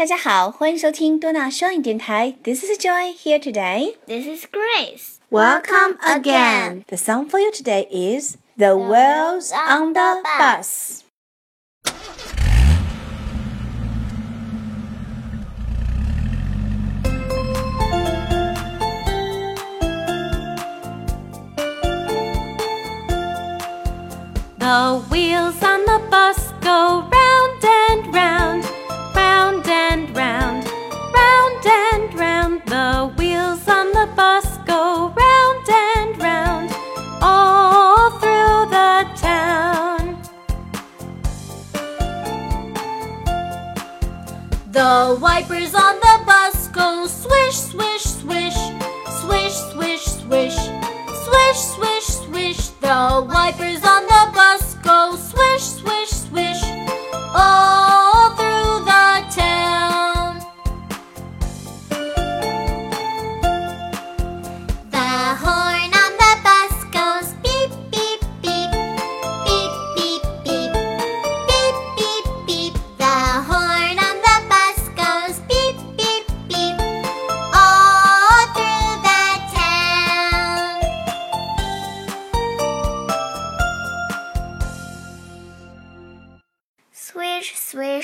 大家好，欢迎收听多纳双语电台。This is Joy here today. This is Grace. Welcome again. The song for you today is The Wheels on the Bus. The wheels on the bus go round and round, The wipers on the bus go swish, swish, swish, swish, swish, swish, swish, swish, swish. The wipers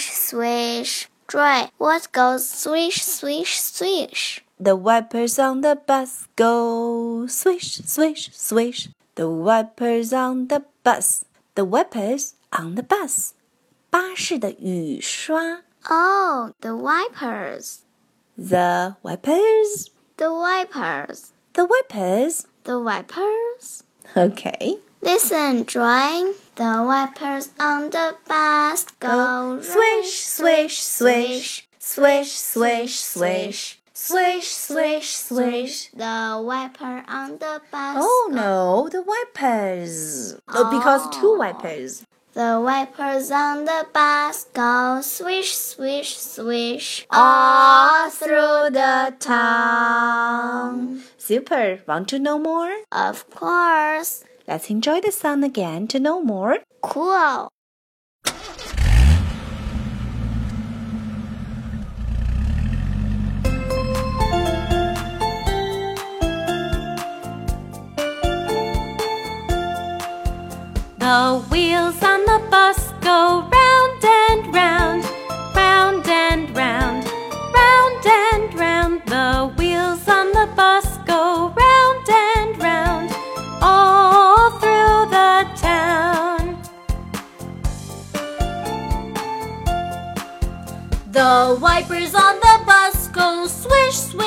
swish, swish. Joy, what goes swish, swish, swish? The wipers on the bus go swish, swish, swish. The wipers on the bus. The wipers on the bus. 巴士的雨刷。 Oh, the wipers. The wipers. The wipers. The wipers. The wipers. Okay. Listen, Joy. The wipers on the bus go swish, swish, swish, swish, swish, swish, swish, swish. The wiper on the bus. Oh no, the wipers. Oh, because oh. two wipers. The wipers on the bus go swish, swish, swish all through the town. Super. Want to know more? Of course. Let's enjoy the song again to know more. Cool. The wheels on the bus go round and round, round and round, round and round. The wheels on the bus go round and round, all through the town. The wipers on the bus go swish, swish,